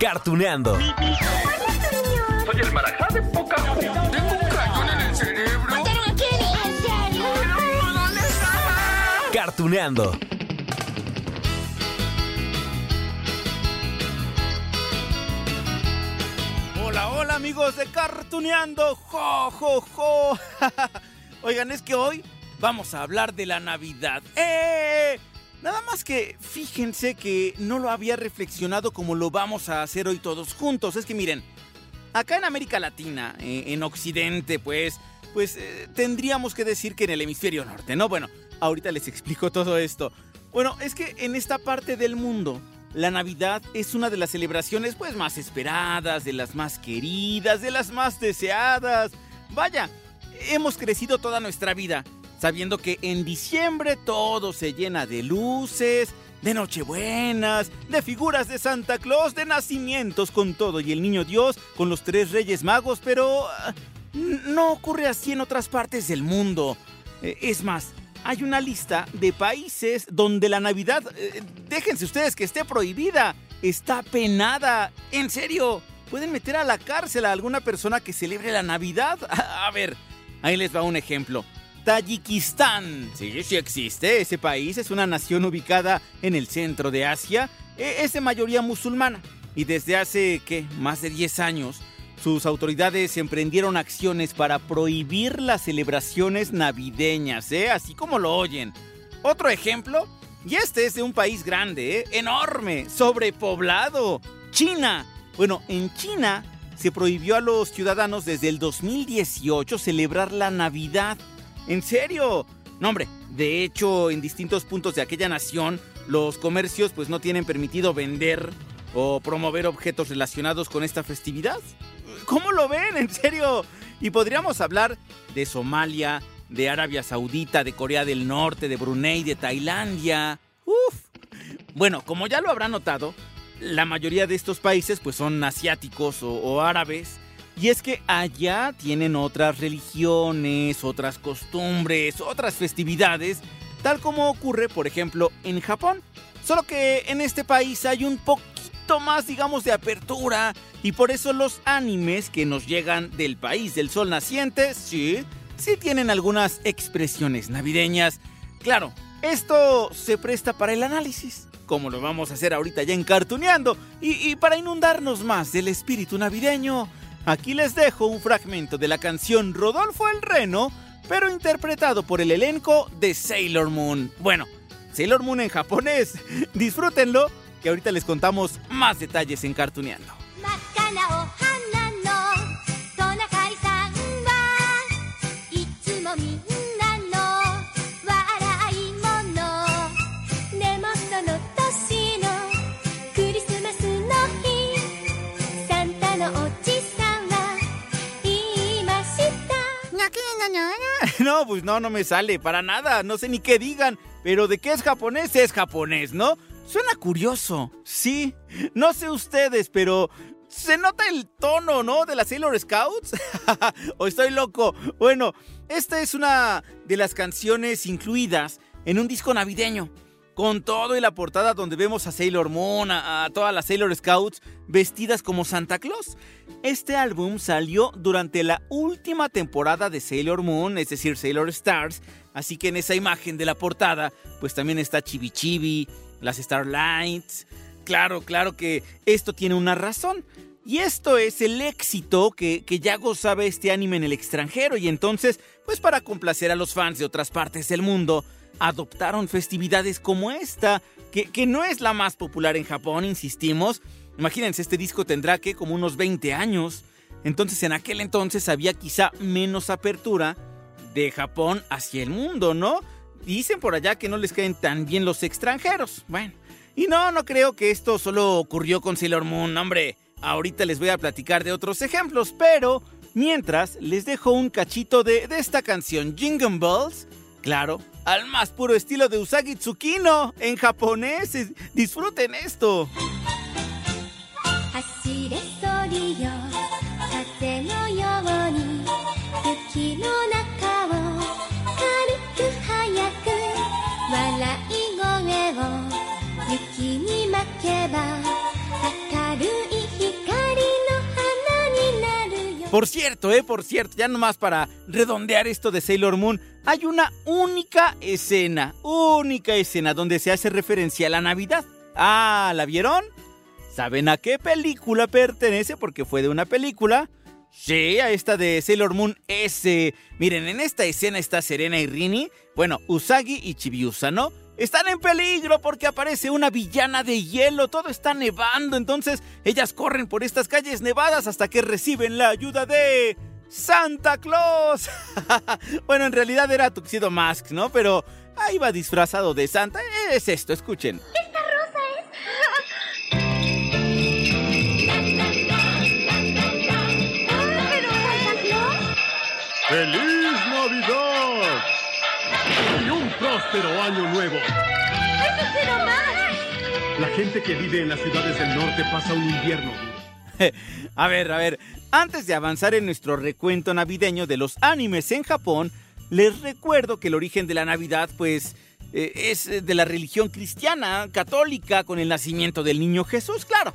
Cartuneando. Soy el marajá de poca Tengo un cañón en el cerebro. ¿En serio? ¿Dónde estaba? Cartuneando. Hola, hola amigos de Cartuneando. Jo, jo, jo. Oigan, es que hoy vamos a hablar de la Navidad. ¡Eh! Nada más que fíjense que no lo había reflexionado como lo vamos a hacer hoy todos juntos. Es que miren, acá en América Latina, eh, en Occidente, pues, pues eh, tendríamos que decir que en el hemisferio norte, ¿no? Bueno, ahorita les explico todo esto. Bueno, es que en esta parte del mundo, la Navidad es una de las celebraciones pues más esperadas, de las más queridas, de las más deseadas. Vaya, hemos crecido toda nuestra vida sabiendo que en diciembre todo se llena de luces, de nochebuenas, de figuras de Santa Claus, de nacimientos con todo y el niño Dios con los tres reyes magos, pero ah, no ocurre así en otras partes del mundo. Eh, Es más, hay una lista de países donde la Navidad, eh, déjense ustedes que esté prohibida, está penada. En serio, pueden meter a la cárcel a alguna persona que celebre la Navidad. A ver, ahí les va un ejemplo. Tayikistán. Sí, sí existe. Ese país es una nación ubicada en el centro de Asia. E- Es de mayoría musulmana. Y desde hace, ¿qué? Más de 10 años, sus autoridades emprendieron acciones para prohibir las celebraciones navideñas, ¿eh? Así como lo oyen. Otro ejemplo, y este es de un país grande, ¿eh? enorme, sobrepoblado, China. Bueno, en China se prohibió a los ciudadanos desde el 2018 celebrar la Navidad. ¿En serio? No, hombre, de hecho, en distintos puntos de aquella nación, los comercios pues no tienen permitido vender o promover objetos relacionados con esta festividad. ¿Cómo lo ven? ¿En serio? Y podríamos hablar de Somalia, de Arabia Saudita, de Corea del Norte, de Brunei, de Tailandia. Uf. Bueno, como ya lo habrán notado, la mayoría de estos países pues son asiáticos o, o árabes. Y es que allá tienen otras religiones, otras costumbres, otras festividades, tal como ocurre, por ejemplo, en Japón. Solo que en este país hay un poquito más, digamos, de apertura. Y por eso los animes que nos llegan del país del sol naciente, sí, sí tienen algunas expresiones navideñas. Claro, esto se presta para el análisis, como lo vamos a hacer ahorita ya en Cartuneando. Y, y para inundarnos más del espíritu navideño, aquí les dejo un fragmento de la canción Rodolfo el Reno, pero interpretado por el elenco de Sailor Moon. Bueno, Sailor Moon en japonés. Disfrútenlo, que ahorita les contamos más detalles en Cartuneando. No, pues no, no me sale para nada. No sé ni qué digan. Pero de qué es japonés, es japonés, ¿no? Suena curioso. Sí. No sé ustedes, pero. Se nota el tono, ¿no? De las Sailor Scouts. ¿O estoy loco? Bueno, esta es una de las canciones incluidas en un disco navideño. Con todo y la portada donde vemos a Sailor Moon, a, todas las Sailor Scouts vestidas como Santa Claus. Este álbum salió durante la última temporada de Sailor Moon, es decir, Sailor Stars. Así que en esa imagen de la portada, pues también está Chibi Chibi, las Starlights. Claro, claro que esto tiene una razón. Y esto es el éxito que, que ya gozaba este anime en el extranjero. Y entonces, pues para complacer a los fans de otras partes del mundo, adoptaron festividades como esta, que, que no es la más popular en Japón, insistimos. Imagínense, este disco tendrá que como unos 20 años. Entonces en aquel entonces había quizá menos apertura de Japón hacia el mundo, ¿no? Dicen por allá que no les caen tan bien los extranjeros. Bueno, y no, no creo que esto solo ocurrió con Sailor Moon, hombre. Ahorita les voy a platicar de otros ejemplos, pero mientras les dejo un cachito de, de esta canción, Jingle Bells. Claro, al más puro estilo de Usagi Tsukino en japonés. Disfruten esto. Por cierto, eh, por cierto, ya nomás para redondear esto de Sailor Moon, hay una única escena, única escena donde se hace referencia a la Navidad. Ah, ¿la vieron? ¿Saben a qué película pertenece? Porque fue de una película. Sí, a esta de Sailor Moon S. Miren, en esta escena está Serena y Rini. Bueno, Usagi y Chibiusa, ¿no? Están en peligro porque aparece una villana de hielo. Todo está nevando. Entonces, ellas corren por estas calles nevadas hasta que reciben la ayuda de. ¡Santa Claus! bueno, en realidad era Tuxedo Mask, ¿no? Pero ahí va disfrazado de Santa. Es esto, escuchen. Esta rosa es... ¿Pero Santa Claus? ¡Feliz Navidad! Y un próspero año nuevo. ¡Eso quiero más! La gente que vive en las ciudades del norte pasa un invierno duro. A ver, a ver, antes de avanzar en nuestro recuento navideño de los animes en Japón, les recuerdo que el origen de la Navidad, pues, eh, es eh, de la religión cristiana, católica, con el nacimiento del niño Jesús, claro.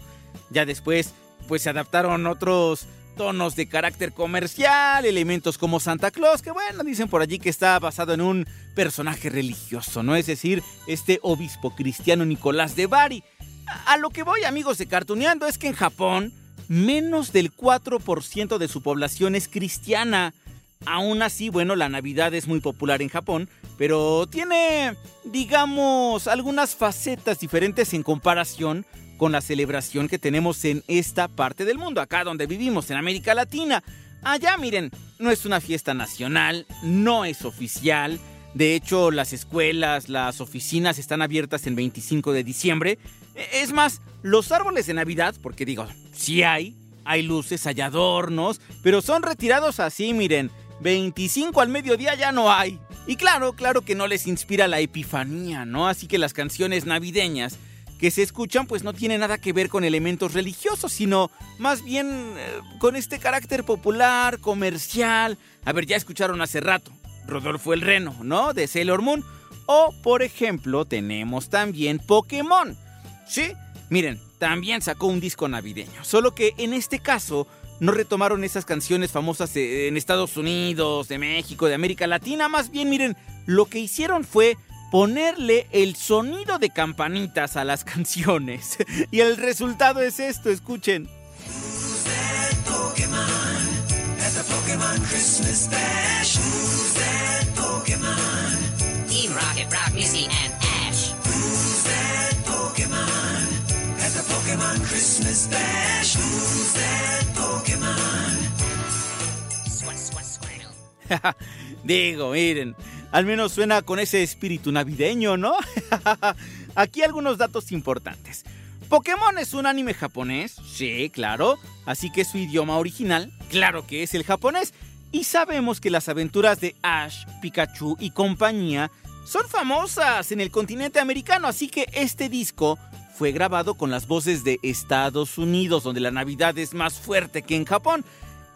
Ya después, pues, se adaptaron otros tonos de carácter comercial, elementos como Santa Claus, que bueno, dicen por allí que está basado en un personaje religioso, ¿no? Es decir, este obispo cristiano Nicolás de Bari. A lo que voy, amigos de Cartuneando, es que en Japón, menos del 4% de su población es cristiana. Aún así, bueno, la Navidad es muy popular en Japón, pero tiene, digamos, algunas facetas diferentes en comparación con la celebración que tenemos en esta parte del mundo, acá donde vivimos, en América Latina. Allá, miren, no es una fiesta nacional, no es oficial. De hecho, las escuelas, las oficinas están abiertas el 25 de diciembre. E- Es más, los árboles de Navidad, porque digo, sí hay, hay luces, hay adornos, pero son retirados así, miren, 25 al mediodía ya no hay. Y claro, claro que no les inspira la epifanía, ¿no? Así que las canciones navideñas que se escuchan pues no tienen nada que ver con elementos religiosos, sino más bien eh, con este carácter popular, comercial. A ver, ya escucharon hace rato Rodolfo el Reno, ¿no? De Sailor Moon. O, por ejemplo, tenemos también Pokémon. Sí, miren, también sacó un disco navideño. Solo que en este caso no retomaron esas canciones famosas en Estados Unidos, de México, de América Latina. Más bien, miren, lo que hicieron fue ponerle el sonido de campanitas a las canciones. Y el resultado es esto, escuchen. Team Rocket, Rock, Missy, and Ash. Squat, squat, squirtle. Digo, miren, al menos suena con ese espíritu navideño, ¿no? Aquí algunos datos importantes. Pokémon es un anime japonés, sí, claro, así que su idioma original, claro que es el japonés, y sabemos que las aventuras de Ash, Pikachu y compañía son famosas en el continente americano, así que este disco fue grabado con las voces de Estados Unidos, donde la Navidad es más fuerte que en Japón.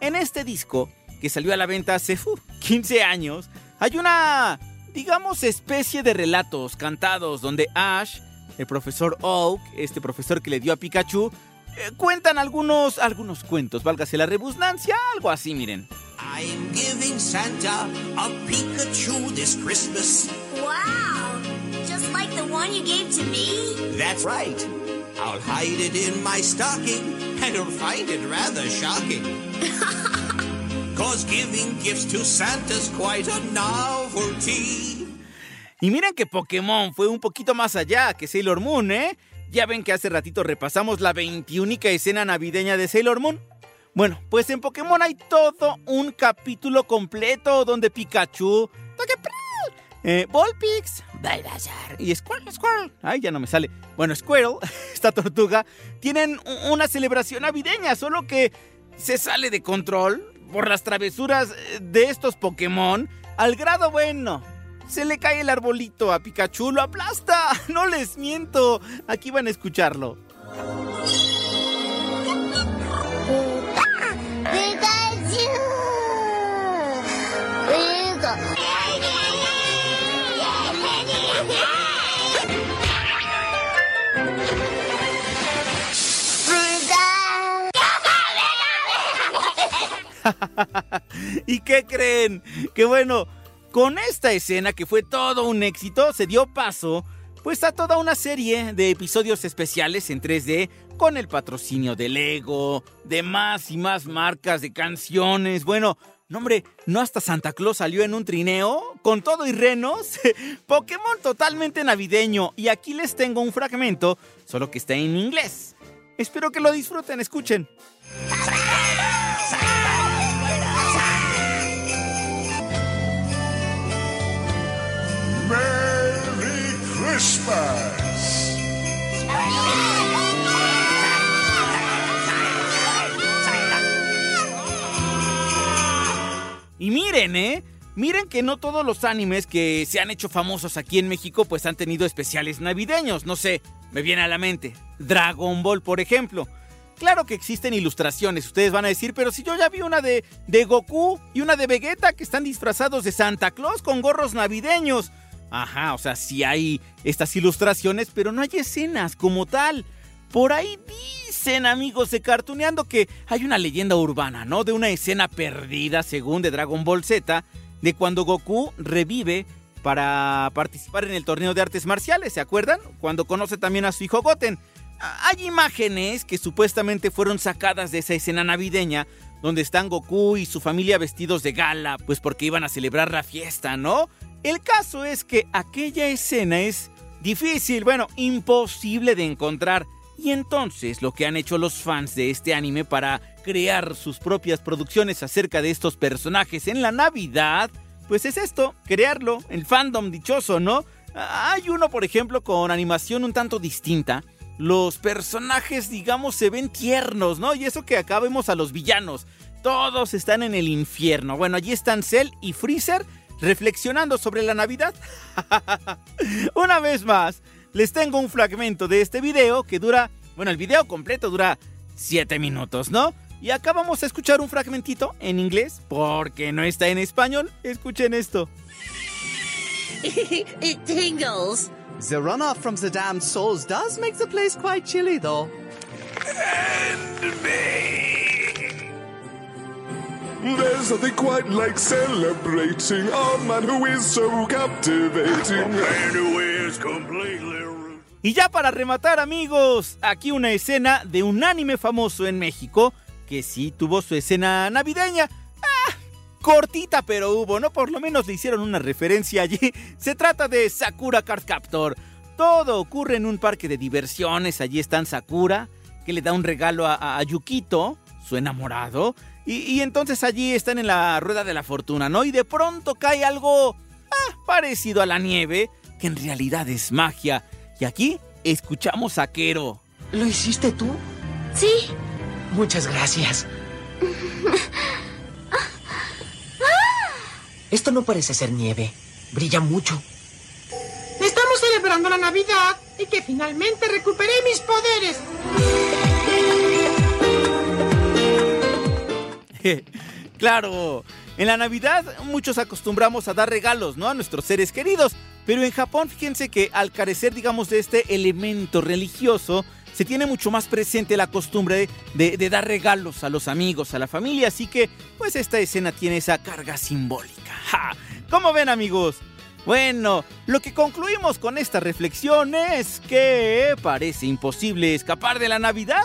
En este disco, que salió a la venta hace uf, 15 años, hay una, digamos, especie de relatos cantados donde Ash, el profesor Oak, este profesor que le dio a Pikachu, eh, cuentan algunos, algunos cuentos, válgase la rebusnancia, algo así, miren. I'm giving Santa a Pikachu this Christmas. Wow! Just like the one you gave to me? That's right. I'll hide it in my stocking, and you'll find it rather shocking. Cause giving gifts to Santa's quite a novelty. Y miren que Pokémon fue un poquito más allá que Sailor Moon, ¿eh? Ya ven que hace ratito repasamos la 21 escena navideña de Sailor Moon. Bueno, pues en Pokémon hay todo un capítulo completo donde Pikachu, eh, Volpix, Bulbasaur y Squirtle, Squirtle, ay ya no me sale, bueno Squirtle, esta tortuga, tienen una celebración navideña, solo que se sale de control por las travesuras eh, de estos Pokémon al grado bueno. Se le cae el arbolito a Pikachu, lo aplasta. No les miento. Aquí van a escucharlo. ¿Y qué creen? Que bueno, con esta escena que fue todo un éxito, se dio paso pues a toda una serie de episodios especiales en 3D con el patrocinio de Lego, de más y más marcas de canciones. Bueno, no hombre, no hasta Santa Claus salió en un trineo con todo y renos. Pokémon totalmente navideño. Y aquí les tengo un fragmento, solo que está en inglés. Espero que lo disfruten, escuchen. ¿eh? Miren que no todos los animes que se han hecho famosos aquí en México pues han tenido especiales navideños. No sé, me viene a la mente. Dragon Ball, por ejemplo. Claro que existen ilustraciones, ustedes van a decir, pero si yo ya vi una de, de Goku y una de Vegeta que están disfrazados de Santa Claus con gorros navideños. Ajá, o sea, sí hay estas ilustraciones, pero no hay escenas como tal. Por ahí dicen, amigos de Cartuneando, que hay una leyenda urbana, ¿no? De una escena perdida, según de Dragon Ball Z, de cuando Goku revive para participar en el torneo de artes marciales, ¿se acuerdan? Cuando conoce también a su hijo Goten. Ah, Hay imágenes que supuestamente fueron sacadas de esa escena navideña, donde están Goku y su familia vestidos de gala, pues porque iban a celebrar la fiesta, ¿no? El caso es que aquella escena es difícil, bueno, imposible de encontrar. Y entonces lo que han hecho los fans de este anime para crear sus propias producciones acerca de estos personajes en la Navidad, pues es esto, crearlo, el fandom dichoso, ¿no? Hay uno, por ejemplo, con animación un tanto distinta. Los personajes, digamos, se ven tiernos, ¿no? Y eso que acá vemos a los villanos. Todos están en el infierno. Bueno, allí están Cell y Freezer reflexionando sobre la Navidad. Una vez más, les tengo un fragmento de este video que dura, bueno, el video completo dura 7 minutos, ¿no? Y acá vamos a escuchar un fragmentito en inglés porque no está en español. Escuchen esto. it tingles. The runoff from the damned souls does make the place quite chilly, though. There's nothing quite like celebrating a man who is so captivating. A man who is completely Y ya para rematar, amigos, aquí una escena de un anime famoso en México que sí tuvo su escena navideña. Ah, cortita, pero hubo, ¿no? Por lo menos le hicieron una referencia allí. Se trata de Sakura Card Captor. Todo ocurre en un parque de diversiones. Allí están Sakura, que le da un regalo a, a- a Yukito, su enamorado. Y, y entonces allí están en la rueda de la fortuna, ¿no? Y de pronto cae algo ah, parecido a la nieve, que en realidad es magia. Y aquí escuchamos a Kero. ¿Lo hiciste tú? Sí. Muchas gracias. Esto no parece ser nieve. Brilla mucho. Estamos celebrando la Navidad y que finalmente recuperé mis poderes. claro, en la Navidad muchos acostumbramos a dar regalos, ¿no? A nuestros seres queridos. Pero en Japón, fíjense que al carecer, digamos, de este elemento religioso, se tiene mucho más presente la costumbre de, dar regalos a los amigos, a la familia. Así que, pues esta escena tiene esa carga simbólica. ¡Ja! ¿Cómo ven, amigos? Bueno, lo que concluimos con esta reflexión es que parece imposible escapar de la Navidad.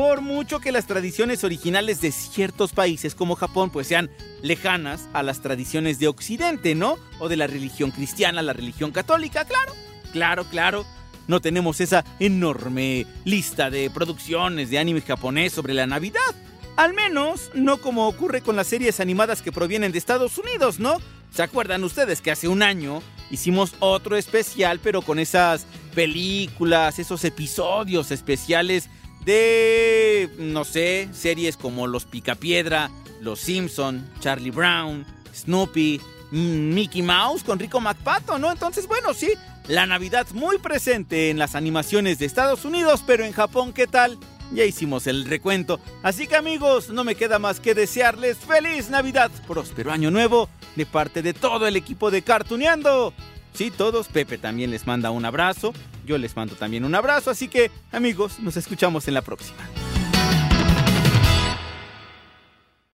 Por mucho que las tradiciones originales de ciertos países como Japón pues sean lejanas a las tradiciones de Occidente, ¿no? O de la religión cristiana, la religión católica, claro. Claro, claro. No tenemos esa enorme lista de producciones de anime japonés sobre la Navidad. Al menos no como ocurre con las series animadas que provienen de Estados Unidos, ¿no? ¿Se acuerdan ustedes que hace un año hicimos otro especial, pero con esas películas, esos episodios especiales de, no sé, series como Los Picapiedra, Los Simpson, Charlie Brown, Snoopy, mm, Mickey Mouse con Rico McPato, ¿no? Entonces, bueno, sí, la Navidad muy presente en las animaciones de Estados Unidos, pero en Japón, ¿qué tal? Ya hicimos el recuento. Así que amigos, no me queda más que desearles feliz Navidad, próspero año nuevo, de parte de todo el equipo de Cartuneando. Sí, todos, Pepe también les manda un abrazo, yo les mando también un abrazo, así que amigos, nos escuchamos en la próxima.